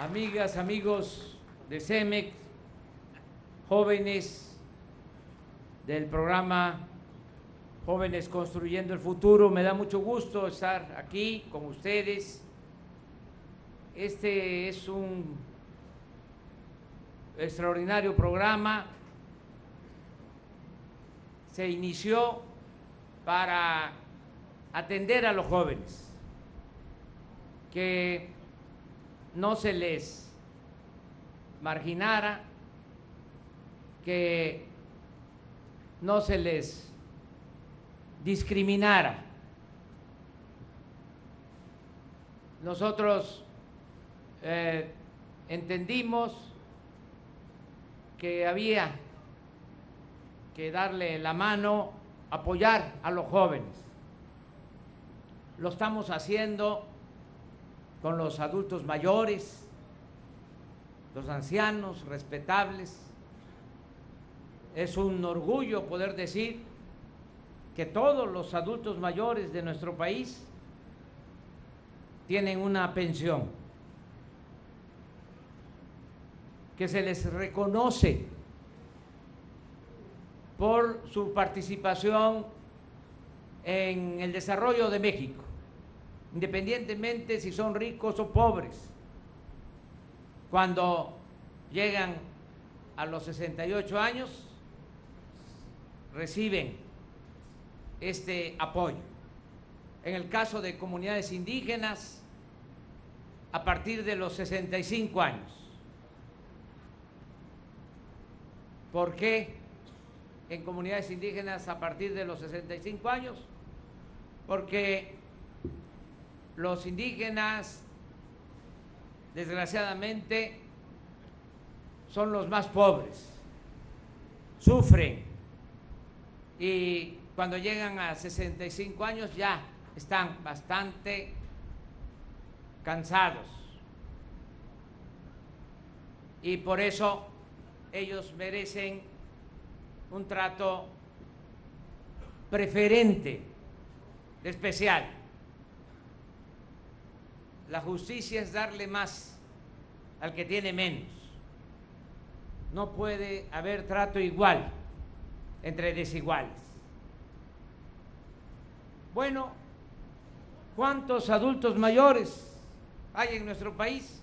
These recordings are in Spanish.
amigas, amigos de CEMEC, jóvenes del programa Jóvenes Construyendo el Futuro, me da mucho gusto estar aquí con ustedes. Este es un extraordinario programa. Se inició para atender a los jóvenes, que no se les marginara, que no se les discriminara. Nosotros eh, entendimos que había que darle la mano, apoyar a los jóvenes. Lo estamos haciendo con los adultos mayores, los ancianos respetables. Es un orgullo poder decir que todos los adultos mayores de nuestro país tienen una pensión, que se les reconoce por su participación en el desarrollo de México independientemente si son ricos o pobres. Cuando llegan a los 68 años, reciben este apoyo. En el caso de comunidades indígenas, a partir de los 65 años. ¿Por qué en comunidades indígenas a partir de los 65 años? Porque los indígenas, desgraciadamente, son los más pobres, sufren y cuando llegan a 65 años ya están bastante cansados. Y por eso ellos merecen un trato preferente, especial. La justicia es darle más al que tiene menos. No puede haber trato igual entre desiguales. Bueno, ¿cuántos adultos mayores hay en nuestro país?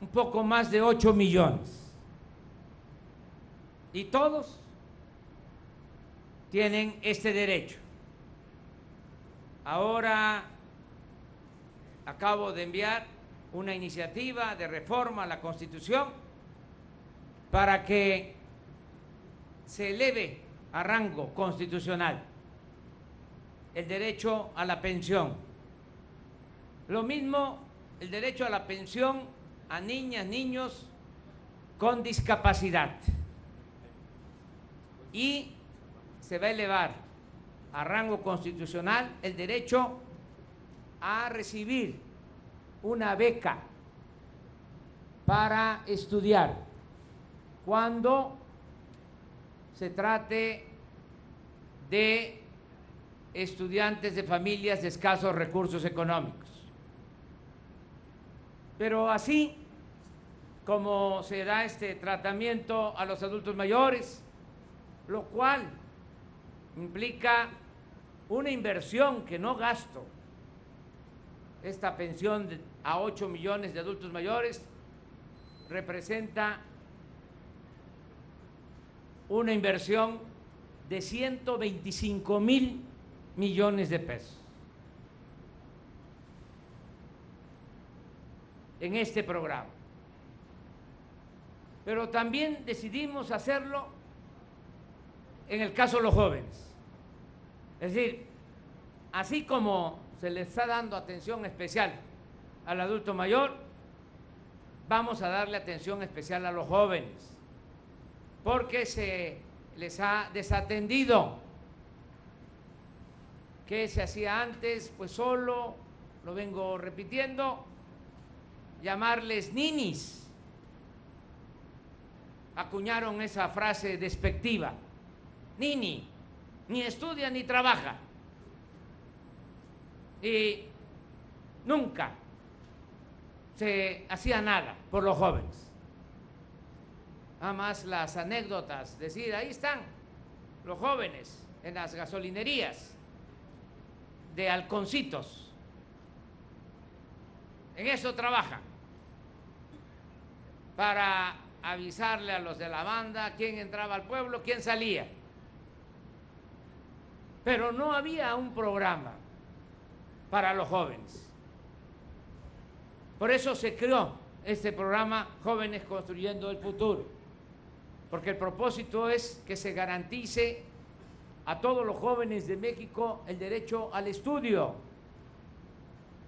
Un poco más de 8 millones. Y todos tienen este derecho. Ahora acabo de enviar una iniciativa de reforma a la Constitución para que se eleve a rango constitucional el derecho a la pensión. Lo mismo el derecho a la pensión a niñas, niños con discapacidad. Y se va a elevar a rango constitucional el derecho a recibir una beca para estudiar cuando se trate de estudiantes de familias de escasos recursos económicos. Pero así como se da este tratamiento a los adultos mayores, lo cual implica una inversión que no gasto, esta pensión a 8 millones de adultos mayores representa una inversión de 125 mil millones de pesos. en este programa. Pero también decidimos hacerlo en el caso de los jóvenes. Es decir, así como se les está dando atención especial al adulto mayor, vamos a darle atención especial a los jóvenes, porque se les ha desatendido. ¿Qué se hacía antes? Pues solo, lo vengo repitiendo, llamarles ninis. Acuñaron esa frase despectiva, nini ni estudia ni trabaja. Y nunca se hacía nada por los jóvenes. Nada más las anécdotas, decir, ahí están los jóvenes en las gasolinerías de halconcitos. En eso trabajan, para avisarle a los de la banda quién entraba al pueblo, quién salía. Pero no había un programa para los jóvenes. Por eso se creó este programa Jóvenes Construyendo el Futuro, porque el propósito es que se garantice a todos los jóvenes de México el derecho al estudio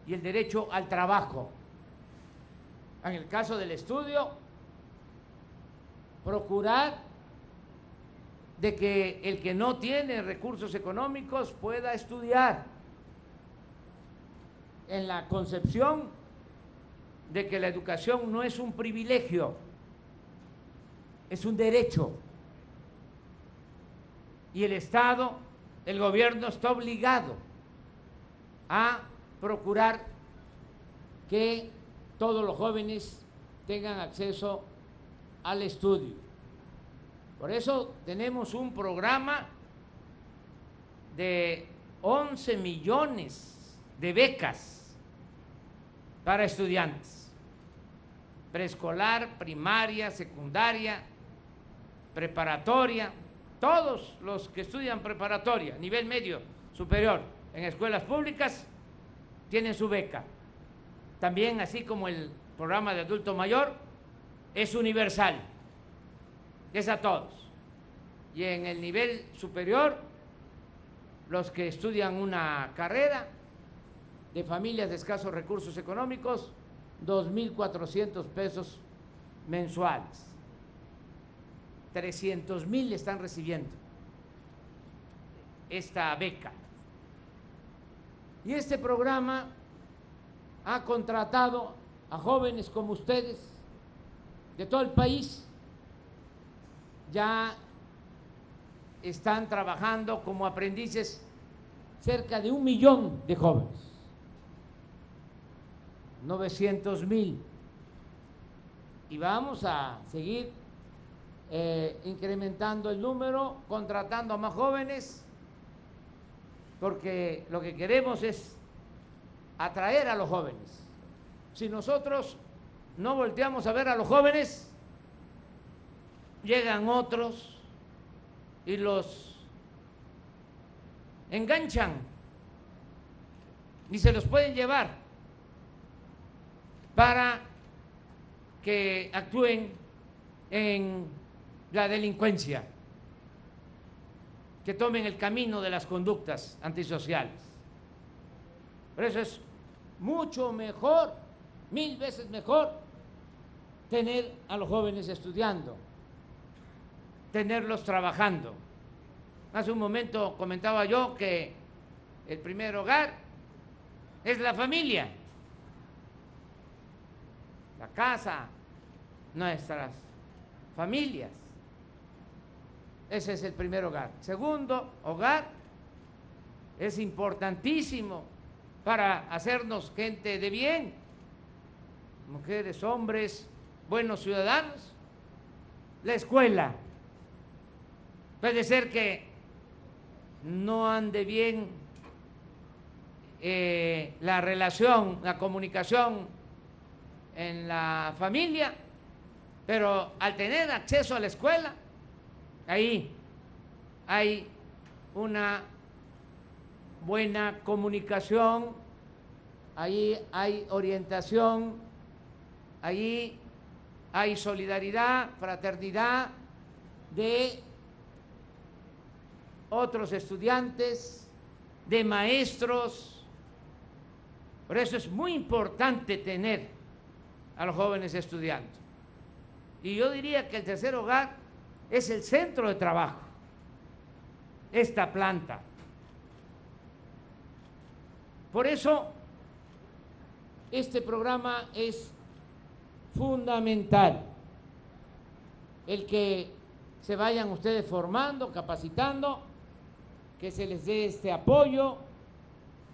y el derecho al trabajo. En el caso del estudio, procurar de que el que no tiene recursos económicos pueda estudiar en la concepción de que la educación no es un privilegio, es un derecho. Y el Estado, el gobierno está obligado a procurar que todos los jóvenes tengan acceso al estudio. Por eso tenemos un programa de 11 millones de becas para estudiantes, preescolar, primaria, secundaria, preparatoria, todos los que estudian preparatoria, nivel medio, superior, en escuelas públicas, tienen su beca. También, así como el programa de adulto mayor, es universal, es a todos. Y en el nivel superior, los que estudian una carrera de familias de escasos recursos económicos, 2.400 pesos mensuales. 300 mil están recibiendo esta beca. Y este programa ha contratado a jóvenes como ustedes de todo el país. Ya están trabajando como aprendices cerca de un millón de jóvenes, 900 mil. Y vamos a seguir eh, incrementando el número, contratando a más jóvenes, porque lo que queremos es atraer a los jóvenes. Si nosotros no volteamos a ver a los jóvenes, llegan otros y los enganchan y se los pueden llevar para que actúen en la delincuencia, que tomen el camino de las conductas antisociales. Por eso es mucho mejor, mil veces mejor, tener a los jóvenes estudiando, tenerlos trabajando. Hace un momento comentaba yo que el primer hogar es la familia, la casa, nuestras familias. Ese es el primer hogar. Segundo hogar es importantísimo para hacernos gente de bien, mujeres, hombres, buenos ciudadanos. La escuela. Puede ser que no ande bien eh, la relación, la comunicación en la familia, pero al tener acceso a la escuela, Ahí hay una buena comunicación, ahí hay orientación, ahí hay solidaridad, fraternidad de otros estudiantes, de maestros. Por eso es muy importante tener a los jóvenes estudiando. Y yo diría que el tercer hogar es el centro de trabajo, esta planta. Por eso, este programa es fundamental, el que se vayan ustedes formando, capacitando, que se les dé este apoyo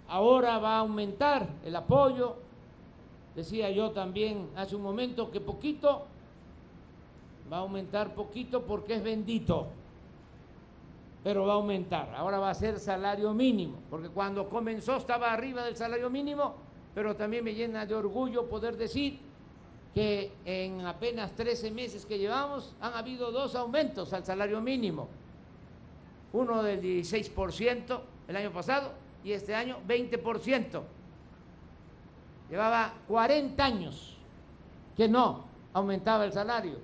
ahora va a aumentar el apoyo. Decía yo también hace un momento que poquito, va a aumentar poquito porque es bendito, pero va a aumentar. Ahora va a ser salario mínimo, porque cuando comenzó estaba arriba del salario mínimo, pero también me llena de orgullo poder decir que en apenas 13 meses que llevamos han habido dos aumentos al salario mínimo. Uno del 16% el año pasado y este año 20%. Llevaba 40 años que no aumentaba el salario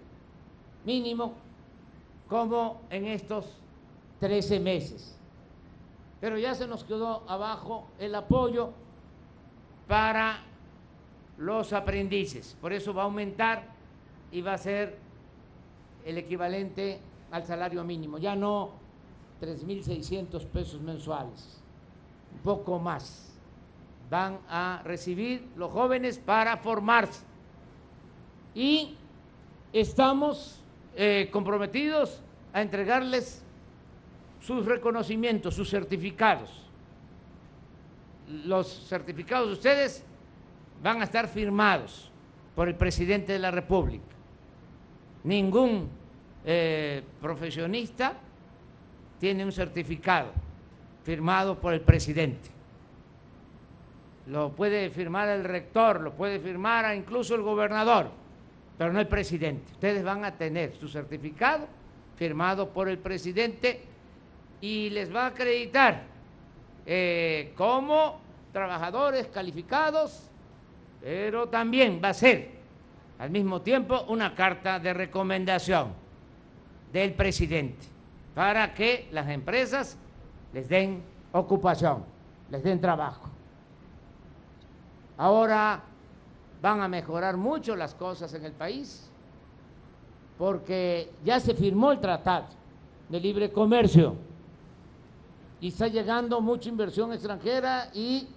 mínimo como en estos 13 meses. Pero ya se nos quedó abajo el apoyo para los aprendices. Por eso va a aumentar y va a ser el equivalente al salario mínimo. Ya no 3.600 pesos mensuales poco más van a recibir los jóvenes para formarse. Y estamos eh, comprometidos a entregarles sus reconocimientos, sus certificados. Los certificados de ustedes van a estar firmados por el presidente de la República. Ningún eh, profesionista tiene un certificado firmado por el presidente. Lo puede firmar el rector, lo puede firmar incluso el gobernador, pero no el presidente. Ustedes van a tener su certificado firmado por el presidente y les va a acreditar eh, como trabajadores calificados, pero también va a ser al mismo tiempo una carta de recomendación del presidente para que las empresas les den ocupación, les den trabajo. Ahora van a mejorar mucho las cosas en el país porque ya se firmó el tratado de libre comercio y está llegando mucha inversión extranjera y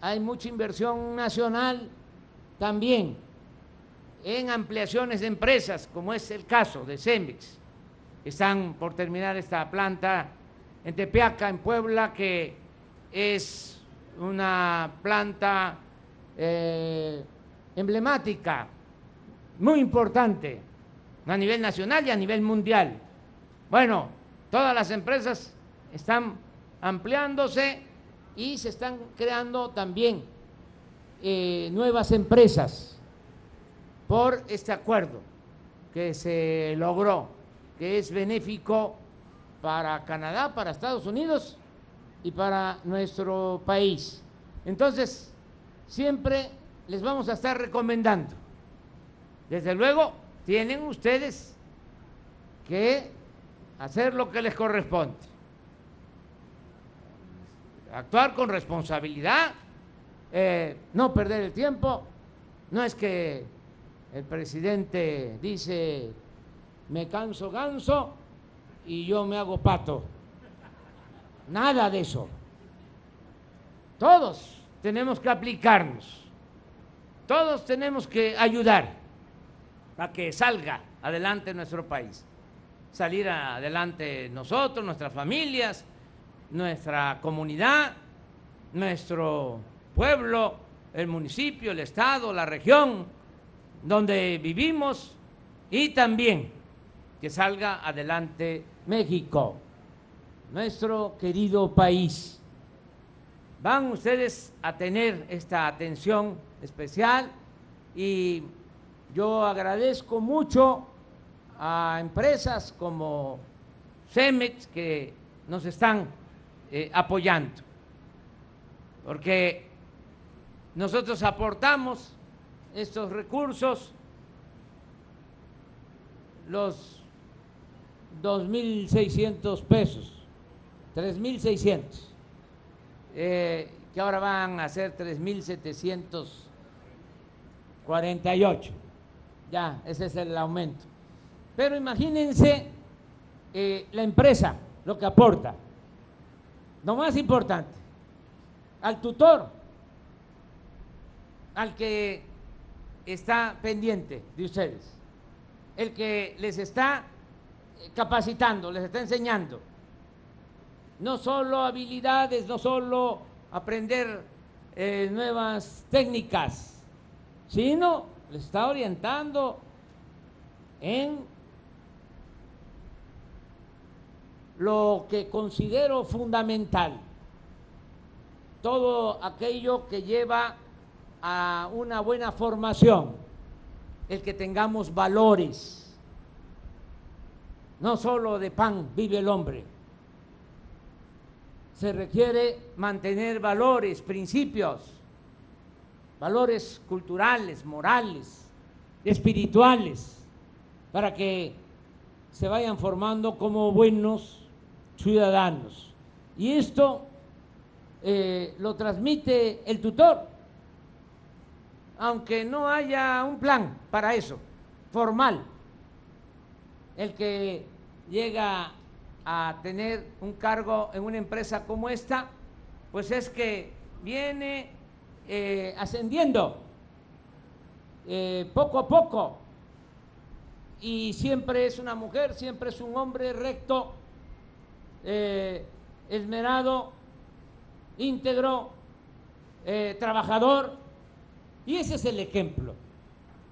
hay mucha inversión nacional también en ampliaciones de empresas, como es el caso de Cemex. Están por terminar esta planta en Tepeaca, en Puebla, que es una planta eh, emblemática, muy importante a nivel nacional y a nivel mundial. Bueno, todas las empresas están ampliándose y se están creando también eh, nuevas empresas por este acuerdo que se logró, que es benéfico para Canadá, para Estados Unidos y para nuestro país. Entonces, siempre les vamos a estar recomendando. Desde luego, tienen ustedes que hacer lo que les corresponde. Actuar con responsabilidad, eh, no perder el tiempo. No es que el presidente dice, me canso ganso y yo me hago pato. Nada de eso. Todos tenemos que aplicarnos. Todos tenemos que ayudar a que salga adelante nuestro país. Salir adelante nosotros, nuestras familias, nuestra comunidad, nuestro pueblo, el municipio, el estado, la región donde vivimos y también que salga adelante México, nuestro querido país. Van ustedes a tener esta atención especial y yo agradezco mucho a empresas como Cemex que nos están eh, apoyando, porque nosotros aportamos estos recursos, los 2.600 pesos, 3.600, eh, que ahora van a ser 3.748. Ya, ese es el aumento. Pero imagínense eh, la empresa, lo que aporta. Lo más importante, al tutor, al que está pendiente de ustedes, el que les está capacitando, les está enseñando. No solo habilidades, no solo aprender eh, nuevas técnicas, sino le está orientando en lo que considero fundamental, todo aquello que lleva a una buena formación, el que tengamos valores. No solo de pan vive el hombre. Se requiere mantener valores, principios, valores culturales, morales, espirituales, para que se vayan formando como buenos ciudadanos. Y esto eh, lo transmite el tutor, aunque no haya un plan para eso, formal. El que llega a tener un cargo en una empresa como esta, pues es que viene eh, ascendiendo eh, poco a poco. Y siempre es una mujer, siempre es un hombre recto, eh, esmerado, íntegro, trabajador. Y ese es el ejemplo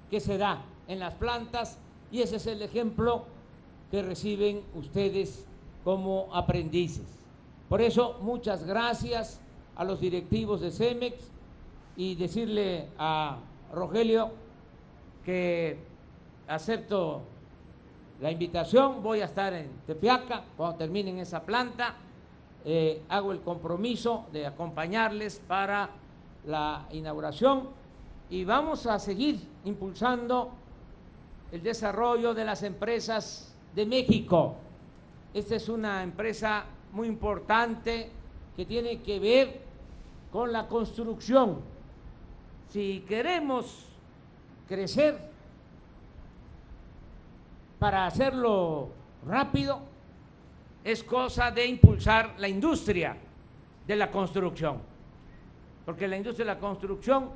que se da en las plantas y ese es el ejemplo que reciben ustedes como aprendices. Por eso, muchas gracias a los directivos de CEMEX y decirle a Rogelio que acepto la invitación, voy a estar en Tepeaca cuando terminen esa planta, eh, hago el compromiso de acompañarles para la inauguración y vamos a seguir impulsando el desarrollo de las empresas de México. Esta es una empresa muy importante que tiene que ver con la construcción. Si queremos crecer, para hacerlo rápido, es cosa de impulsar la industria de la construcción, porque la industria de la construcción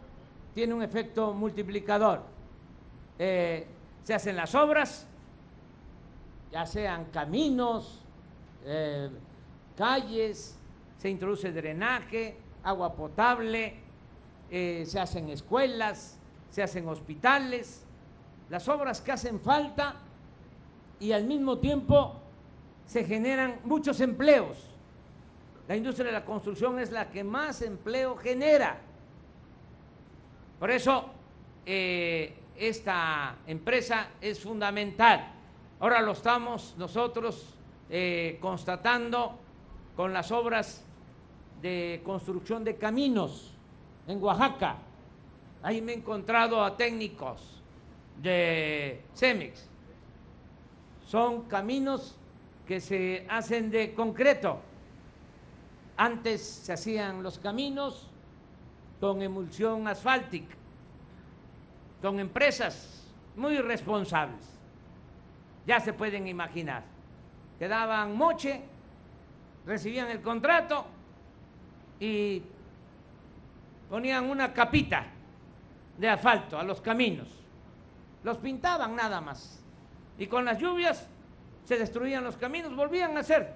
tiene un efecto multiplicador. Eh, se hacen las obras, ya sean caminos, eh, calles, se introduce drenaje, agua potable, eh, se hacen escuelas, se hacen hospitales, las obras que hacen falta y al mismo tiempo se generan muchos empleos. La industria de la construcción es la que más empleo genera. Por eso eh, esta empresa es fundamental. Ahora lo estamos nosotros eh, constatando con las obras de construcción de caminos en Oaxaca. Ahí me he encontrado a técnicos de CEMEX. Son caminos que se hacen de concreto. Antes se hacían los caminos con emulsión asfáltica, con empresas muy responsables. Ya se pueden imaginar. Que daban moche, recibían el contrato y ponían una capita de asfalto a los caminos. Los pintaban nada más. Y con las lluvias se destruían los caminos, volvían a ser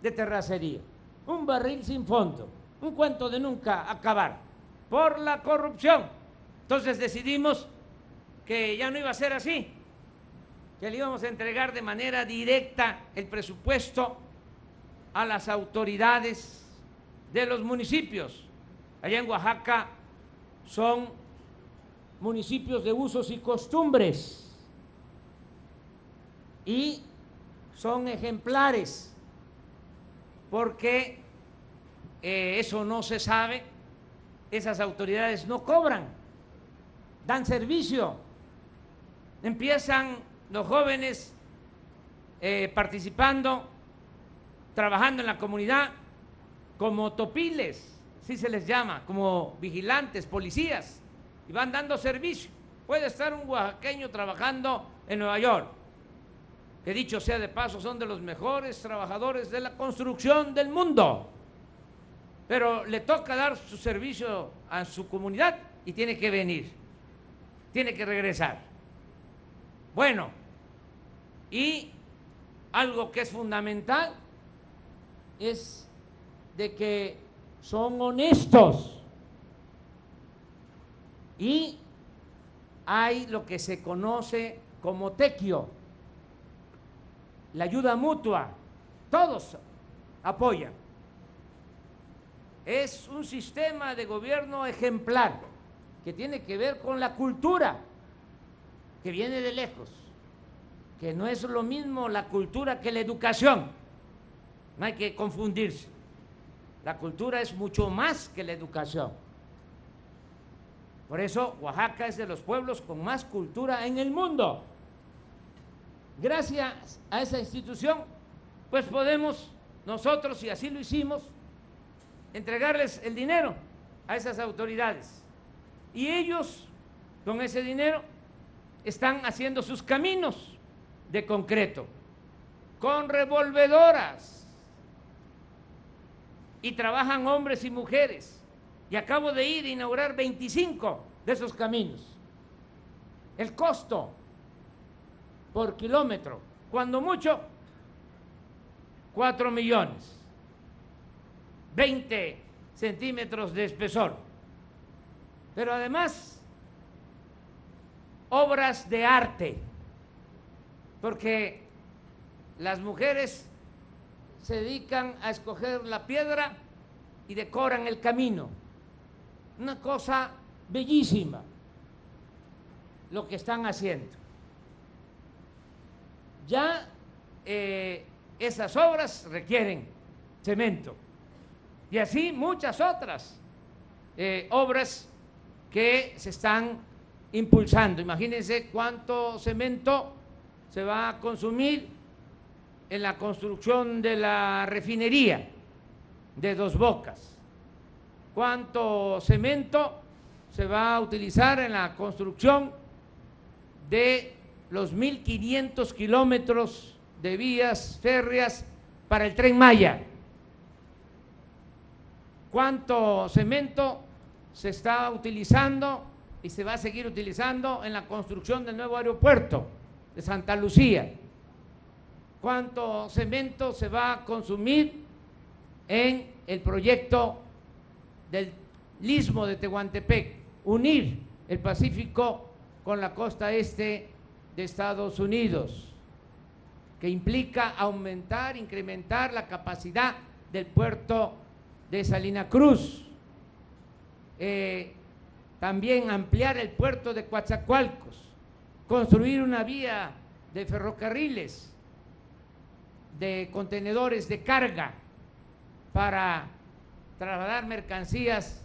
de terracería. Un barril sin fondo, un cuento de nunca acabar por la corrupción. Entonces decidimos que ya no iba a ser así, que le íbamos a entregar de manera directa el presupuesto a las autoridades de los municipios. Allá en Oaxaca son municipios de usos y costumbres y son ejemplares porque eh, eso no se sabe esas autoridades no cobran, dan servicio. Empiezan los jóvenes eh, participando, trabajando en la comunidad como topiles, así se les llama, como vigilantes, policías, y van dando servicio. Puede estar un oaxaqueño trabajando en Nueva York, que dicho sea de paso, son de los mejores trabajadores de la construcción del mundo pero le toca dar su servicio a su comunidad y tiene que venir, tiene que regresar. Bueno, y algo que es fundamental es de que son honestos. Y hay lo que se conoce como tequio, la ayuda mutua, todos apoyan. Es un sistema de gobierno ejemplar que tiene que ver con la cultura, que viene de lejos, que no es lo mismo la cultura que la educación. No hay que confundirse. La cultura es mucho más que la educación. Por eso Oaxaca es de los pueblos con más cultura en el mundo. Gracias a esa institución, pues podemos nosotros, y así lo hicimos, entregarles el dinero a esas autoridades. Y ellos, con ese dinero, están haciendo sus caminos de concreto, con revolvedoras. Y trabajan hombres y mujeres. Y acabo de ir a inaugurar 25 de esos caminos. El costo por kilómetro, cuando mucho, 4 millones, 20 centímetros de espesor. Pero además, obras de arte, porque las mujeres se dedican a escoger la piedra y decoran el camino. Una cosa bellísima lo que están haciendo. Ya eh, esas obras requieren cemento y así muchas otras eh, obras que se están impulsando. Imagínense cuánto cemento se va a consumir en la construcción de la refinería de Dos Bocas, cuánto cemento se va a utilizar en la construcción de los 1.500 kilómetros de vías férreas para el tren Maya. ¿Cuánto cemento se está utilizando y se va a seguir utilizando en la construcción del nuevo aeropuerto de Santa Lucía? ¿Cuánto cemento se va a consumir en el proyecto del istmo de Tehuantepec? Unir el Pacífico con la costa este de Estados Unidos, que implica aumentar, incrementar la capacidad del puerto de Salina Cruz, eh, también ampliar el puerto de Coatzacoalcos, construir una vía de ferrocarriles, de contenedores de carga para trasladar mercancías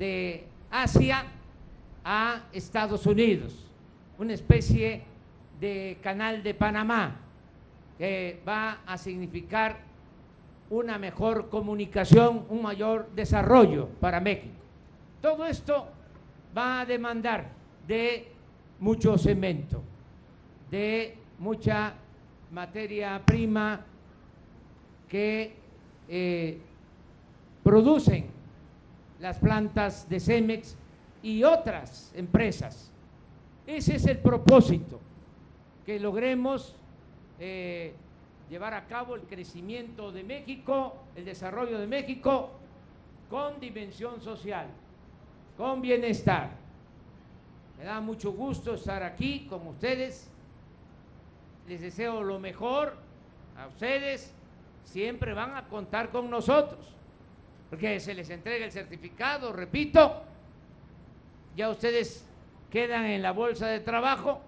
de Asia a Estados Unidos, una especie de canal de Panamá que va a significar una mejor comunicación, un mayor desarrollo para México. Todo esto va a demandar de mucho cemento, de mucha materia prima que eh, producen las plantas de Cemex y otras empresas. Ese es el propósito, que logremos eh, llevar a cabo el crecimiento de México, el desarrollo de México con dimensión social, con bienestar. Me da mucho gusto estar aquí con ustedes. Les deseo lo mejor a ustedes. Siempre van a contar con nosotros, porque se les entrega el certificado, repito, ya ustedes quedan en la bolsa de trabajo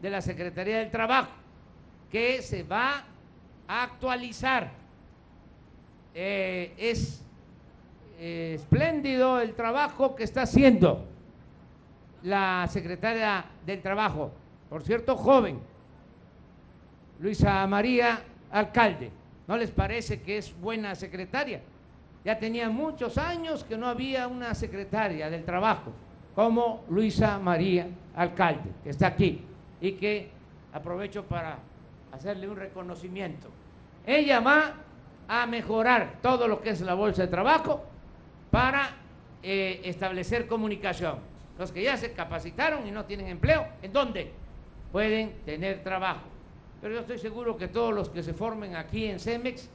de la Secretaría del Trabajo, que se va a actualizar. Eh, es espléndido el trabajo que está haciendo la Secretaria del Trabajo, por cierto, joven, Luisa María Alcalde. ¿No les parece que es buena secretaria? Ya tenía muchos años que no había una secretaria del trabajo como Luisa María Alcalde, que está aquí y que aprovecho para hacerle un reconocimiento. Ella va a mejorar todo lo que es la bolsa de trabajo para eh, establecer comunicación. Los que ya se capacitaron y no tienen empleo, ¿en dónde? Pueden tener trabajo. Pero yo estoy seguro que todos los que se formen aquí en CEMEX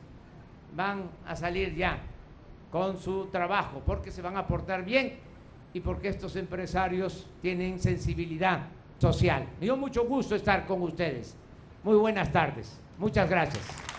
van a salir ya con su trabajo, porque se van a portar bien y porque estos empresarios tienen sensibilidad social. Me dio mucho gusto estar con ustedes. Muy buenas tardes. Muchas gracias.